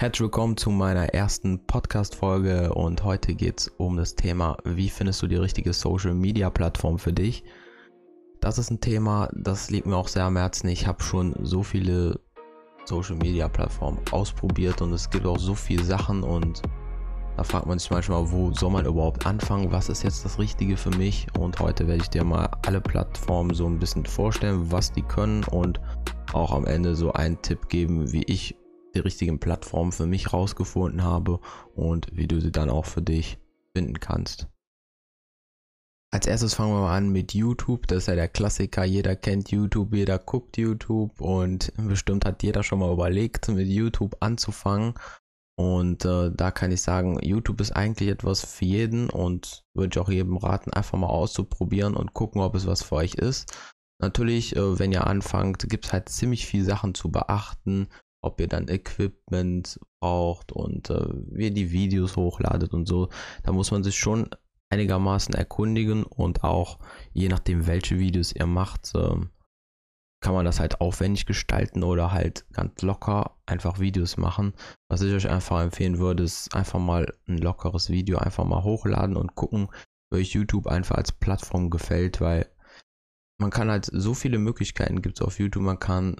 Herzlich willkommen zu meiner ersten Podcast-Folge und heute geht es um das Thema, wie findest du die richtige Social-Media-Plattform für dich? Das ist ein Thema, das liegt mir auch sehr am Herzen. Ich habe schon so viele Social-Media-Plattformen ausprobiert und es gibt auch so viele Sachen und da fragt man sich manchmal, wo soll man überhaupt anfangen? Was ist jetzt das Richtige für mich? Und heute werde ich dir mal alle Plattformen so ein bisschen vorstellen, was die können und auch am Ende so einen Tipp geben, wie ich die richtigen Plattformen für mich rausgefunden habe und wie du sie dann auch für dich finden kannst. Als erstes fangen wir mal an mit YouTube. Das ist ja der Klassiker. Jeder kennt YouTube, jeder guckt YouTube und bestimmt hat jeder schon mal überlegt, mit YouTube anzufangen. Und äh, da kann ich sagen, YouTube ist eigentlich etwas für jeden und würde ich auch jedem raten, einfach mal auszuprobieren und gucken, ob es was für euch ist. Natürlich, äh, wenn ihr anfangt, gibt es halt ziemlich viele Sachen zu beachten ob ihr dann Equipment braucht und äh, wie ihr die Videos hochladet und so. Da muss man sich schon einigermaßen erkundigen und auch je nachdem, welche Videos ihr macht, äh, kann man das halt aufwendig gestalten oder halt ganz locker einfach Videos machen. Was ich euch einfach empfehlen würde, ist einfach mal ein lockeres Video einfach mal hochladen und gucken, wie euch YouTube einfach als Plattform gefällt, weil man kann halt so viele Möglichkeiten gibt es auf YouTube. Man kann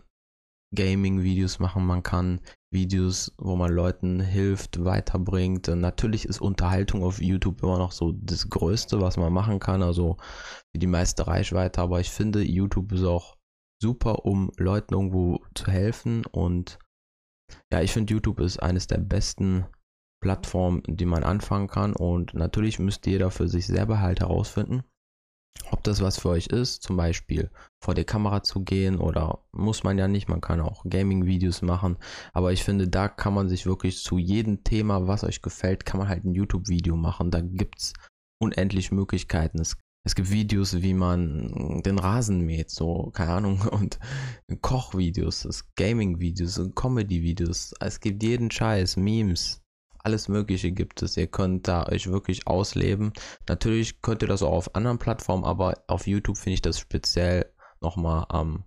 Gaming-Videos machen, man kann Videos, wo man Leuten hilft, weiterbringt. Natürlich ist Unterhaltung auf YouTube immer noch so das Größte, was man machen kann, also wie die meiste Reichweite, aber ich finde, YouTube ist auch super, um Leuten irgendwo zu helfen. Und ja, ich finde, YouTube ist eines der besten Plattformen, die man anfangen kann. Und natürlich müsste jeder für sich selber halt herausfinden, ob das was für euch ist, zum Beispiel vor die Kamera zu gehen oder muss man ja nicht, man kann auch Gaming-Videos machen, aber ich finde, da kann man sich wirklich zu jedem Thema, was euch gefällt, kann man halt ein YouTube-Video machen, da gibt es unendlich Möglichkeiten. Es, es gibt Videos, wie man den Rasen mäht, so, keine Ahnung, und Kochvideos, Gaming-Videos, Comedy-Videos, es gibt jeden Scheiß, Memes, alles Mögliche gibt es. Ihr könnt da euch wirklich ausleben. Natürlich könnt ihr das auch auf anderen Plattformen, aber auf YouTube finde ich das speziell nochmal am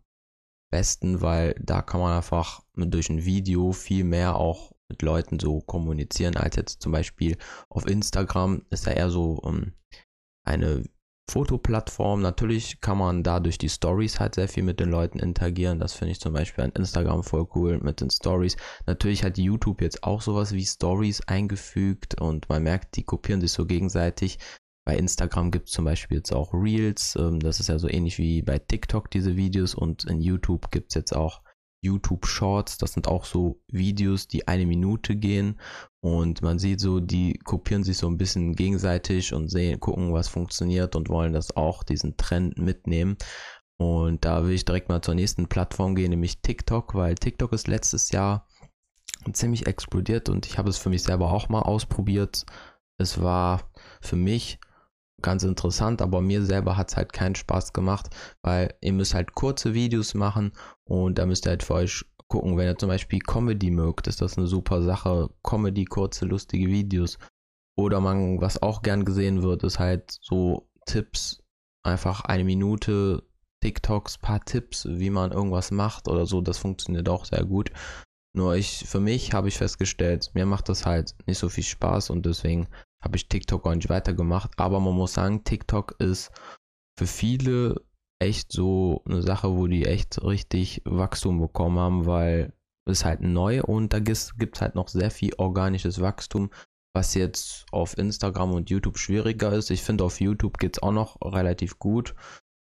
besten, weil da kann man einfach durch ein Video viel mehr auch mit Leuten so kommunizieren, als jetzt zum Beispiel auf Instagram ist ja eher so um, ähm, eine Fotoplattform. Natürlich kann man da durch die Stories halt sehr viel mit den Leuten interagieren. Das finde ich zum Beispiel an Instagram voll cool mit den Stories. Natürlich hat YouTube jetzt auch sowas wie Stories eingefügt und man merkt, die kopieren sich so gegenseitig. Bei Instagram gibt es zum Beispiel jetzt auch Reels. Ähm, das ist ja so ähnlich wie bei TikTok diese Videos und in YouTube gibt es jetzt auch YouTube Shorts. Das sind auch so Videos, die eine Minute gehen und man sieht so, die kopieren sich so ein bisschen gegenseitig und sehen, gucken, was funktioniert und wollen das auch, diesen Trend mitnehmen. Und da will ich direkt mal zur nächsten Plattform gehen, nämlich TikTok, weil TikTok ist letztes Jahr ziemlich explodiert und ich habe es für mich selber auch mal ausprobiert. Es war für mich ganz interessant, aber mir selber hat es halt keinen Spaß gemacht, weil ihr müsst halt kurze Videos machen und da müsst ihr halt für euch gucken, wenn ihr zum Beispiel Comedy mögt, ist das eine super Sache. Comedy, kurze, lustige Videos. Oder man, was auch gern gesehen wird, ist halt so Tipps, einfach eine Minute TikToks, paar Tipps, wie man irgendwas macht oder so, das funktioniert auch sehr gut. Nur ich, für mich habe ich festgestellt, mir macht das halt nicht so viel Spaß und deswegen habe ich TikTok auch nicht weitergemacht. Aber man muss sagen, TikTok ist für viele echt so eine Sache, wo die echt richtig Wachstum bekommen haben, weil es halt neu und da gibt es halt noch sehr viel organisches Wachstum, was jetzt auf Instagram und YouTube schwieriger ist. Ich finde, auf YouTube geht es auch noch relativ gut.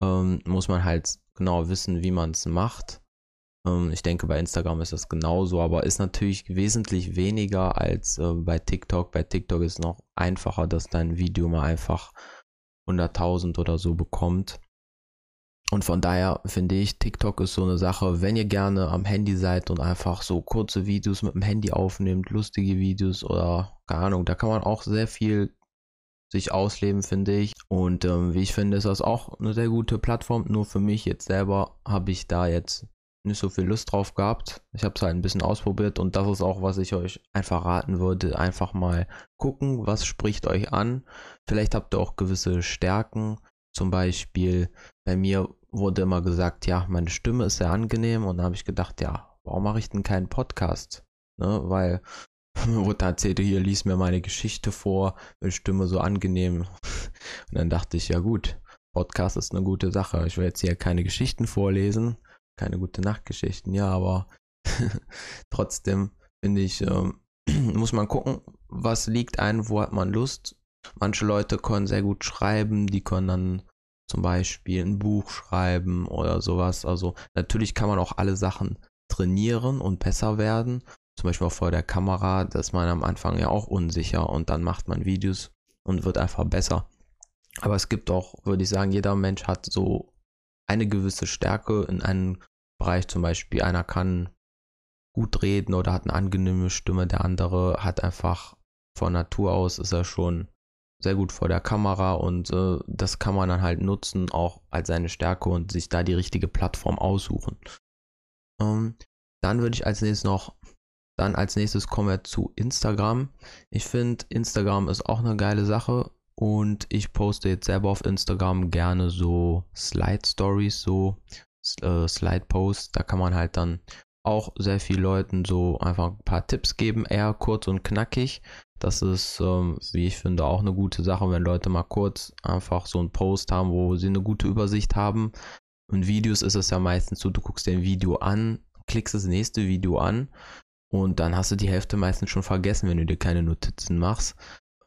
Ähm, muss man halt genau wissen, wie man es macht. Ähm, ich denke, bei Instagram ist das genauso, aber ist natürlich wesentlich weniger als äh, bei TikTok. Bei TikTok ist es noch einfacher, dass dein Video mal einfach 100.000 oder so bekommt. Und von daher finde ich, TikTok ist so eine Sache, wenn ihr gerne am Handy seid und einfach so kurze Videos mit dem Handy aufnehmt, lustige Videos oder keine Ahnung, da kann man auch sehr viel sich ausleben, finde ich. Und ähm, wie ich finde, ist das auch eine sehr gute Plattform. Nur für mich jetzt selber habe ich da jetzt nicht so viel Lust drauf gehabt. Ich habe es halt ein bisschen ausprobiert und das ist auch, was ich euch einfach raten würde. Einfach mal gucken, was spricht euch an. Vielleicht habt ihr auch gewisse Stärken. Zum Beispiel bei mir wurde immer gesagt, ja, meine Stimme ist sehr angenehm und da habe ich gedacht, ja, warum mache ich denn keinen Podcast? Ne? Weil wo da erzählte, hier lies mir meine Geschichte vor, Stimme so angenehm. Und dann dachte ich, ja gut, Podcast ist eine gute Sache. Ich will jetzt hier keine Geschichten vorlesen, keine gute Nachtgeschichten, ja, aber trotzdem finde ich, ähm, muss man gucken, was liegt ein, wo hat man Lust. Manche Leute können sehr gut schreiben, die können dann zum Beispiel ein Buch schreiben oder sowas. Also natürlich kann man auch alle Sachen trainieren und besser werden. Zum Beispiel auch vor der Kamera, da ist man am Anfang ja auch unsicher und dann macht man Videos und wird einfach besser. Aber es gibt auch, würde ich sagen, jeder Mensch hat so eine gewisse Stärke in einem Bereich. Zum Beispiel einer kann gut reden oder hat eine angenehme Stimme, der andere hat einfach von Natur aus ist er schon sehr gut vor der Kamera und äh, das kann man dann halt nutzen, auch als seine Stärke und sich da die richtige Plattform aussuchen. Ähm, dann würde ich als nächstes noch, dann als nächstes kommen wir zu Instagram. Ich finde, Instagram ist auch eine geile Sache und ich poste jetzt selber auf Instagram gerne so Slide Stories, so äh, Slide Posts. Da kann man halt dann auch sehr vielen Leuten so einfach ein paar Tipps geben, eher kurz und knackig. Das ist, ähm, wie ich finde, auch eine gute Sache, wenn Leute mal kurz einfach so einen Post haben, wo sie eine gute Übersicht haben. In Videos ist es ja meistens so, du guckst dir ein Video an, klickst das nächste Video an und dann hast du die Hälfte meistens schon vergessen, wenn du dir keine Notizen machst.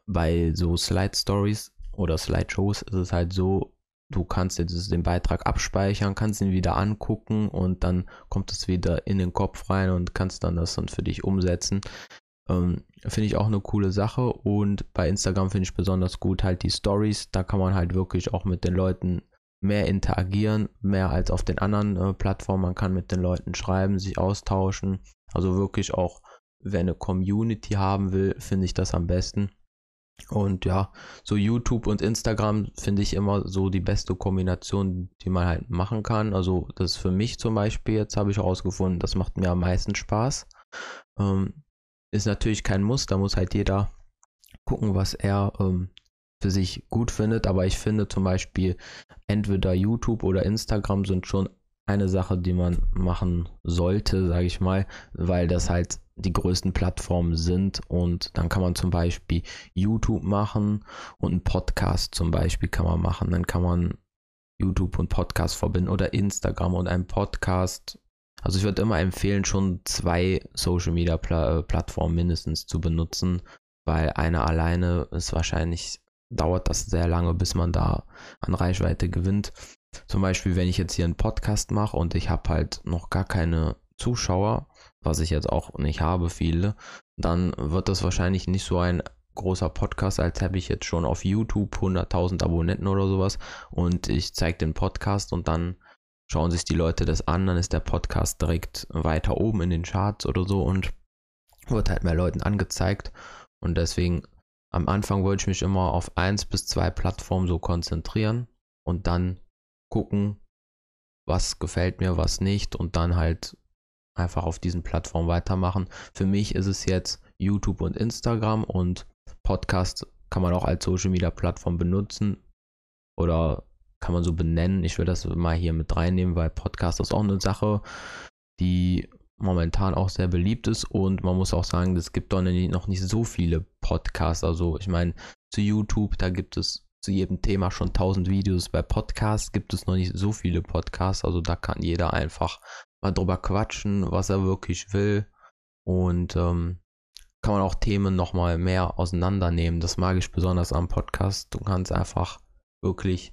Bei so Slide Stories oder Slideshows ist es halt so, du kannst jetzt den Beitrag abspeichern, kannst ihn wieder angucken und dann kommt es wieder in den Kopf rein und kannst dann das dann für dich umsetzen. Ähm, finde ich auch eine coole Sache und bei Instagram finde ich besonders gut halt die Stories. Da kann man halt wirklich auch mit den Leuten mehr interagieren, mehr als auf den anderen äh, Plattformen. Man kann mit den Leuten schreiben, sich austauschen. Also wirklich auch, wer eine Community haben will, finde ich das am besten. Und ja, so YouTube und Instagram finde ich immer so die beste Kombination, die man halt machen kann. Also das ist für mich zum Beispiel, jetzt habe ich herausgefunden, das macht mir am meisten Spaß. Ähm, ist natürlich kein Muss, da muss halt jeder gucken, was er ähm, für sich gut findet. Aber ich finde zum Beispiel, entweder YouTube oder Instagram sind schon eine Sache, die man machen sollte, sage ich mal, weil das halt die größten Plattformen sind und dann kann man zum Beispiel YouTube machen und einen Podcast zum Beispiel kann man machen. Dann kann man YouTube und Podcast verbinden oder Instagram und einen Podcast. Also ich würde immer empfehlen, schon zwei Social Media Pla äh, Plattformen mindestens zu benutzen, weil eine alleine ist wahrscheinlich, dauert das sehr lange, bis man da an Reichweite gewinnt. Zum Beispiel, wenn ich jetzt hier einen Podcast mache und ich habe halt noch gar keine Zuschauer, was ich jetzt auch nicht habe, viele, dann wird das wahrscheinlich nicht so ein großer Podcast, als habe ich jetzt schon auf YouTube 100.000 Abonnenten oder sowas und ich zeige den Podcast und dann schauen sich die Leute das an, dann ist der Podcast direkt weiter oben in den Charts oder so und wird halt mehr Leuten angezeigt. Und deswegen am Anfang wollte ich mich immer auf eins bis zwei Plattformen so konzentrieren und dann gucken, was gefällt mir, was nicht und dann halt einfach auf diesen Plattformen weitermachen. Für mich ist es jetzt YouTube und Instagram und Podcast kann man auch als Social Media Plattform benutzen oder kann man so benennen. Ich will das mal hier mit reinnehmen, weil Podcast ist auch eine Sache, die momentan auch sehr beliebt ist und man muss auch sagen, es gibt doch noch nicht so viele Podcasts. Also ich meine, zu YouTube, da gibt es zu jedem Thema schon 1000 Videos. Bei Podcasts gibt es noch nicht so viele Podcasts, also da kann jeder einfach mal drüber quatschen, was er wirklich will. Und ähm, kann man auch Themen nochmal mehr auseinandernehmen. Das mag ich besonders am Podcast. Du kannst einfach wirklich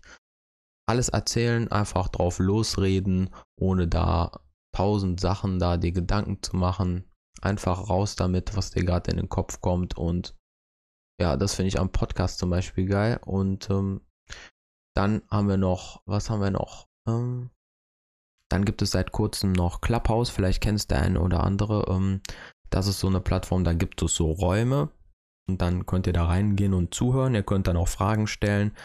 alles erzählen, einfach drauf losreden, ohne da tausend Sachen da dir Gedanken zu machen. Einfach raus damit, was dir gerade in den Kopf kommt. Und ja, das finde ich am Podcast zum Beispiel geil. Und ähm, dann haben wir noch, was haben wir noch? Ähm, dann gibt es seit kurzem noch Clubhouse, vielleicht kennst du eine oder andere. Ähm, das ist so eine Plattform, da gibt es so Räume und dann könnt ihr da reingehen und zuhören. Ihr könnt dann auch Fragen stellen.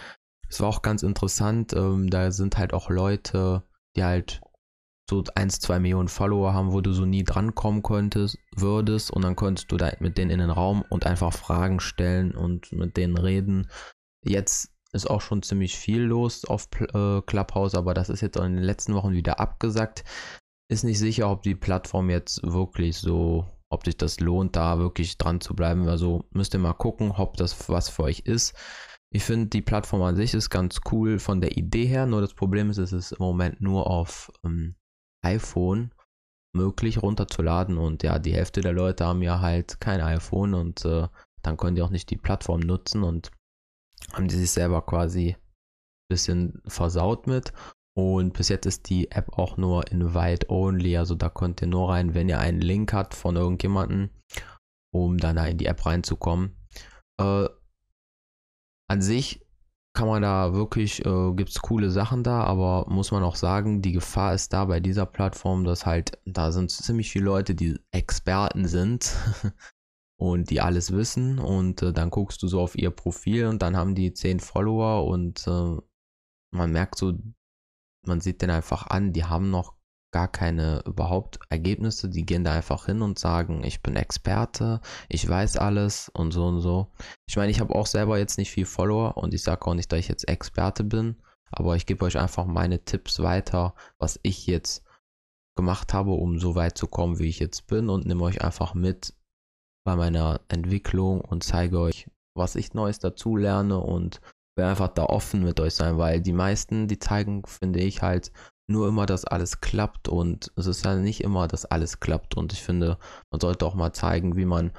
Es war auch ganz interessant, ähm, da sind halt auch Leute, die halt so 1, 2 Millionen Follower haben, wo du so nie drankommen könntest, würdest und dann könntest du da mit denen in den Raum und einfach Fragen stellen und mit denen reden. Jetzt ist auch schon ziemlich viel los auf äh, Clubhouse, aber das ist jetzt in den letzten Wochen wieder abgesagt. Ist nicht sicher, ob die Plattform jetzt wirklich so ob sich das lohnt, da wirklich dran zu bleiben. Also müsst ihr mal gucken, ob das was für euch ist. Ich finde, die Plattform an sich ist ganz cool von der Idee her, nur das Problem ist, es ist im Moment nur auf ähm, iPhone möglich runterzuladen und ja, die Hälfte der Leute haben ja halt kein iPhone und äh, dann können die auch nicht die Plattform nutzen und haben die sich selber quasi ein bisschen versaut mit. Und bis jetzt ist die App auch nur Invite Only, also da könnt ihr nur rein, wenn ihr einen Link habt von irgendjemandem, um dann in die App reinzukommen. Äh, an sich kann man da wirklich, äh, gibt es coole Sachen da, aber muss man auch sagen, die Gefahr ist da bei dieser Plattform, dass halt, da sind ziemlich viele Leute, die Experten sind und die alles wissen und äh, dann guckst du so auf ihr Profil und dann haben die 10 Follower und äh, man merkt so, man sieht den einfach an, die haben noch gar keine überhaupt Ergebnisse, die gehen da einfach hin und sagen, ich bin Experte, ich weiß alles und so und so. Ich meine, ich habe auch selber jetzt nicht viel Follower und ich sage auch nicht, dass ich jetzt Experte bin, aber ich gebe euch einfach meine Tipps weiter, was ich jetzt gemacht habe, um so weit zu kommen, wie ich jetzt bin und nehme euch einfach mit bei meiner Entwicklung und zeige euch, was ich Neues dazu lerne und werde einfach da offen mit euch sein, weil die meisten, die zeigen, finde ich halt nur immer, dass alles klappt und es ist ja nicht immer, dass alles klappt und ich finde, man sollte auch mal zeigen, wie man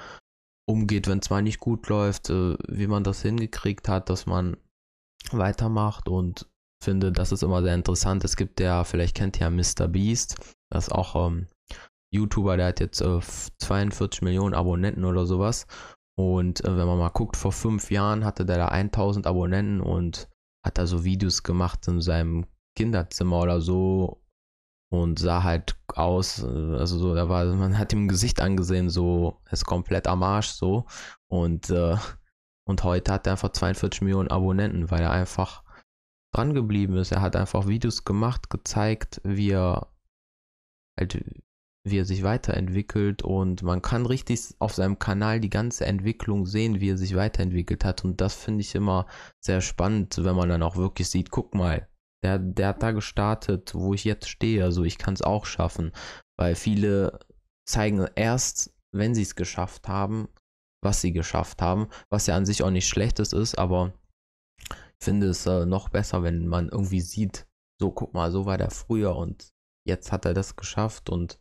umgeht, wenn es mal nicht gut läuft, äh, wie man das hingekriegt hat, dass man weitermacht und finde, das ist immer sehr interessant. Es gibt ja, vielleicht kennt ihr ja Mr. Beast, das ist auch ähm, YouTuber, der hat jetzt äh, 42 Millionen Abonnenten oder sowas und äh, wenn man mal guckt, vor fünf Jahren hatte der da 1000 Abonnenten und hat da so Videos gemacht in seinem Kinderzimmer oder so und sah halt aus, äh, also so, da war, man hat ihm Gesicht angesehen, so, ist komplett am Arsch so. Und, äh, und heute hat er einfach 42 Millionen Abonnenten, weil er einfach dran geblieben ist. Er hat einfach Videos gemacht, gezeigt, wie er halt wie er sich weiterentwickelt. Und man kann richtig auf seinem Kanal die ganze Entwicklung sehen, wie er sich weiterentwickelt hat. Und das finde ich immer sehr spannend, wenn man dann auch wirklich sieht, guck mal, der, der hat da gestartet, wo ich jetzt stehe, also ich kann es auch schaffen, weil viele zeigen erst, wenn sie es geschafft haben, was sie geschafft haben, was ja an sich auch nicht schlechtes ist, aber ich finde es äh, noch besser, wenn man irgendwie sieht, so guck mal, so war der früher und jetzt hat er das geschafft und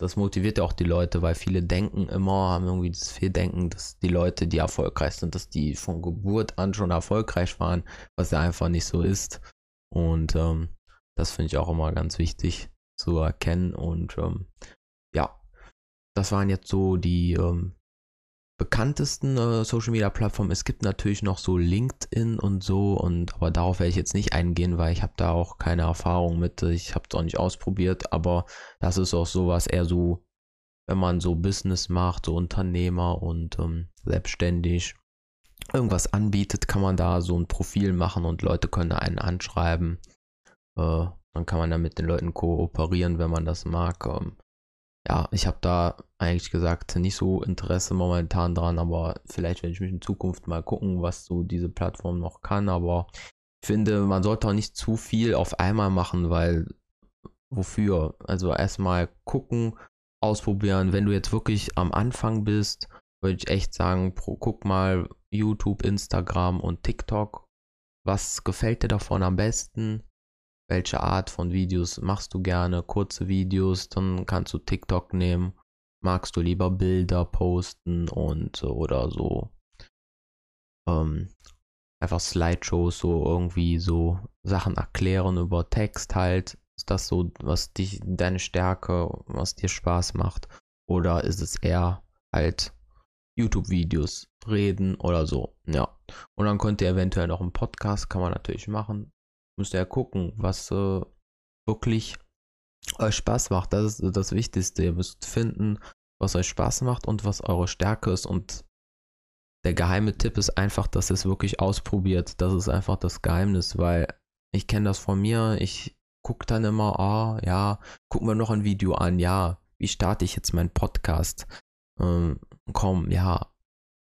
das motiviert ja auch die Leute, weil viele denken immer, haben irgendwie das Fehldenken, dass die Leute, die erfolgreich sind, dass die von Geburt an schon erfolgreich waren, was ja einfach nicht so ist. Und ähm, das finde ich auch immer ganz wichtig zu erkennen. Und ähm, ja, das waren jetzt so die ähm, bekanntesten äh, Social Media Plattformen. Es gibt natürlich noch so LinkedIn und so, und aber darauf werde ich jetzt nicht eingehen, weil ich habe da auch keine Erfahrung mit. Ich habe es auch nicht ausprobiert, aber das ist auch sowas eher so, wenn man so Business macht, so Unternehmer und ähm, selbstständig irgendwas anbietet, kann man da so ein Profil machen und Leute können einen anschreiben. Äh, dann kann man da mit den Leuten kooperieren, wenn man das mag. Ähm, ja, ich habe da eigentlich gesagt nicht so Interesse momentan dran, aber vielleicht werde ich mich in Zukunft mal gucken, was so diese Plattform noch kann. Aber ich finde, man sollte auch nicht zu viel auf einmal machen, weil wofür? Also erstmal gucken, ausprobieren. Wenn du jetzt wirklich am Anfang bist, würde ich echt sagen, guck mal YouTube, Instagram und TikTok. Was gefällt dir davon am besten? welche Art von Videos machst du gerne, kurze Videos, dann kannst du TikTok nehmen. Magst du lieber Bilder posten und oder so ähm, einfach Slideshows, so irgendwie so Sachen erklären über Text halt. Ist das so, was dich, deine Stärke, was dir Spaß macht? Oder ist es eher halt YouTube-Videos, reden oder so? Ja. Und dann könnt ihr eventuell noch einen Podcast, kann man natürlich machen müsst ihr ja gucken, was äh, wirklich euch Spaß macht. Das ist das Wichtigste. Ihr müsst finden, was euch Spaß macht und was eure Stärke ist. Und der geheime Tipp ist einfach, dass ihr es wirklich ausprobiert. Das ist einfach das Geheimnis, weil ich kenne das von mir. Ich gucke dann immer, ah, oh, ja, gucken wir noch ein Video an. Ja, wie starte ich jetzt meinen Podcast? Ähm, komm, ja,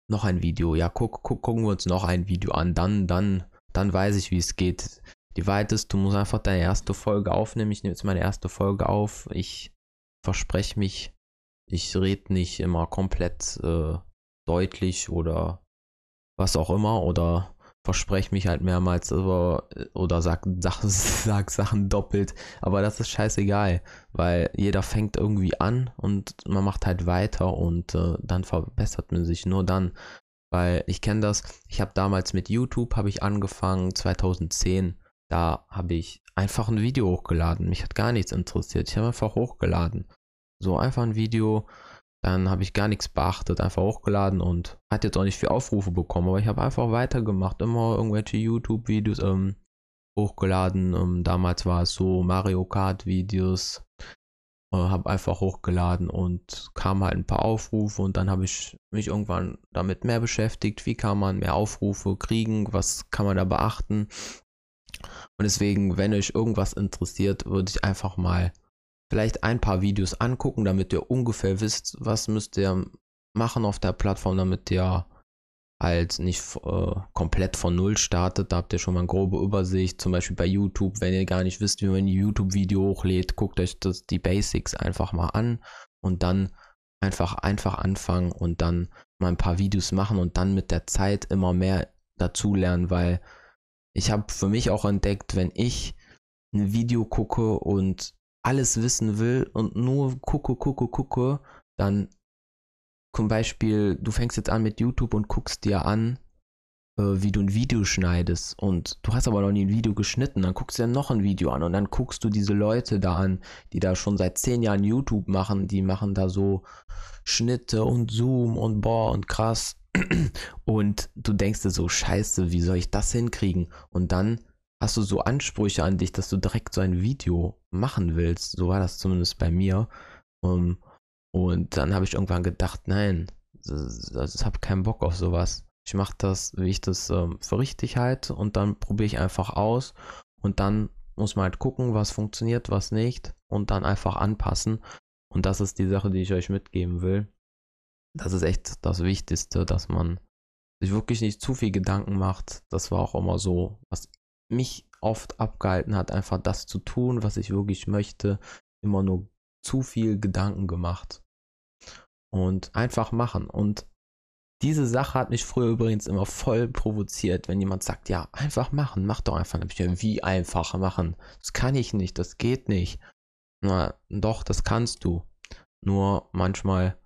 noch ein Video. Ja, guck, guck, gucken wir uns noch ein Video an. Dann, dann, dann weiß ich, wie es geht. Die Wahrheit ist, du musst einfach deine erste Folge aufnehmen. Ich nehme jetzt meine erste Folge auf. Ich verspreche mich, ich rede nicht immer komplett äh, deutlich oder was auch immer oder verspreche mich halt mehrmals über, oder sag, sag, sag Sachen doppelt, aber das ist scheißegal, weil jeder fängt irgendwie an und man macht halt weiter und äh, dann verbessert man sich nur dann, weil ich kenne das, ich habe damals mit YouTube habe ich angefangen 2010, da habe ich einfach ein Video hochgeladen, mich hat gar nichts interessiert, ich habe einfach hochgeladen, so einfach ein Video dann habe ich gar nichts beachtet, einfach hochgeladen und hat jetzt auch nicht viel Aufrufe bekommen, aber ich habe einfach weitergemacht, immer irgendwelche YouTube-Videos ähm, hochgeladen. Ähm, damals war es so Mario Kart-Videos, äh, habe einfach hochgeladen und kam halt ein paar Aufrufe und dann habe ich mich irgendwann damit mehr beschäftigt, wie kann man mehr Aufrufe kriegen, was kann man da beachten. Und deswegen, wenn euch irgendwas interessiert, würde ich einfach mal vielleicht ein paar Videos angucken, damit ihr ungefähr wisst, was müsst ihr machen auf der Plattform, damit ihr halt nicht äh, komplett von Null startet. Da habt ihr schon mal eine grobe Übersicht. Zum Beispiel bei YouTube, wenn ihr gar nicht wisst, wie man ein YouTube-Video hochlädt, guckt euch das, die Basics einfach mal an und dann einfach einfach anfangen und dann mal ein paar Videos machen und dann mit der Zeit immer mehr dazulernen, weil ich habe für mich auch entdeckt, wenn ich ein Video gucke und alles wissen will und nur gucke, gucke, gucke, dann zum Beispiel, du fängst jetzt an mit YouTube und guckst dir an, äh, wie du ein Video schneidest und du hast aber noch nie ein Video geschnitten, dann guckst du dir noch ein Video an und dann guckst du diese Leute da an, die da schon seit zehn Jahren YouTube machen, die machen da so Schnitte und Zoom und boah und krass und du denkst dir so, scheiße, wie soll ich das hinkriegen? Und dann hast du so Ansprüche an dich, dass du direkt so ein Video machen willst. So war das zumindest bei mir. Um, und dann habe ich irgendwann gedacht, nein, ich habe keinen Bock auf sowas. Ich mache das, wie ich das ähm, für richtig halte und dann probiere ich einfach aus und dann muss man halt gucken, was funktioniert, was nicht und dann einfach anpassen. Und das ist die Sache, die ich euch mitgeben will. Das ist echt das Wichtigste, dass man sich wirklich nicht zu viel Gedanken macht. Das war auch immer so, was mich oft abgehalten hat, einfach das zu tun, was ich wirklich möchte, immer nur zu viel Gedanken gemacht. Und einfach machen. Und diese Sache hat mich früher übrigens immer voll provoziert, wenn jemand sagt, ja, einfach machen, mach doch einfach. Dann ich, ja, wie einfach machen? Das kann ich nicht, das geht nicht. Na, doch, das kannst du. Nur manchmal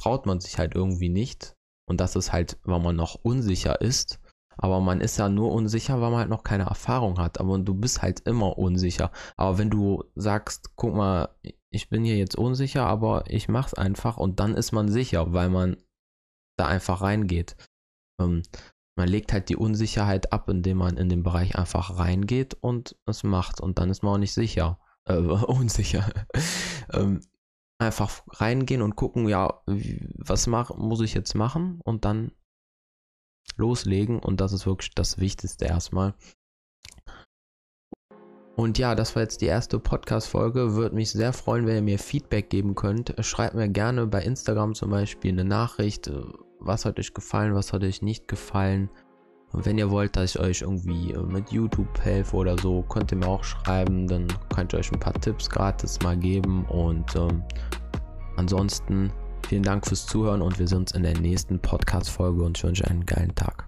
traut man sich halt irgendwie nicht. Und das ist halt, weil man noch unsicher ist aber man ist ja nur unsicher, weil man halt noch keine Erfahrung hat. Aber du bist halt immer unsicher. Aber wenn du sagst, guck mal, ich bin hier jetzt unsicher, aber ich mach's einfach und dann ist man sicher, weil man da einfach reingeht. Ähm, man legt halt die Unsicherheit ab, indem man in den Bereich einfach reingeht und es macht. Und dann ist man auch nicht sicher. Äh, unsicher. ähm, einfach reingehen und gucken, ja, was mach, muss ich jetzt machen? Und dann loslegen und das ist wirklich das Wichtigste erstmal. Und ja, das war jetzt die erste Podcast-Folge. Würde mich sehr freuen, wenn ihr mir Feedback geben könnt. Schreibt mir gerne bei Instagram zum Beispiel eine Nachricht. Was hat euch gefallen, was hat euch nicht gefallen. Und wenn ihr wollt, dass ich euch irgendwie mit YouTube helfe oder so, könnt ihr mir auch schreiben. Dann könnt ihr euch ein paar Tipps gratis mal geben. Und ähm, ansonsten Vielen Dank fürs Zuhören und wir sehen uns in der nächsten Podcast-Folge und ich wünsche einen geilen Tag.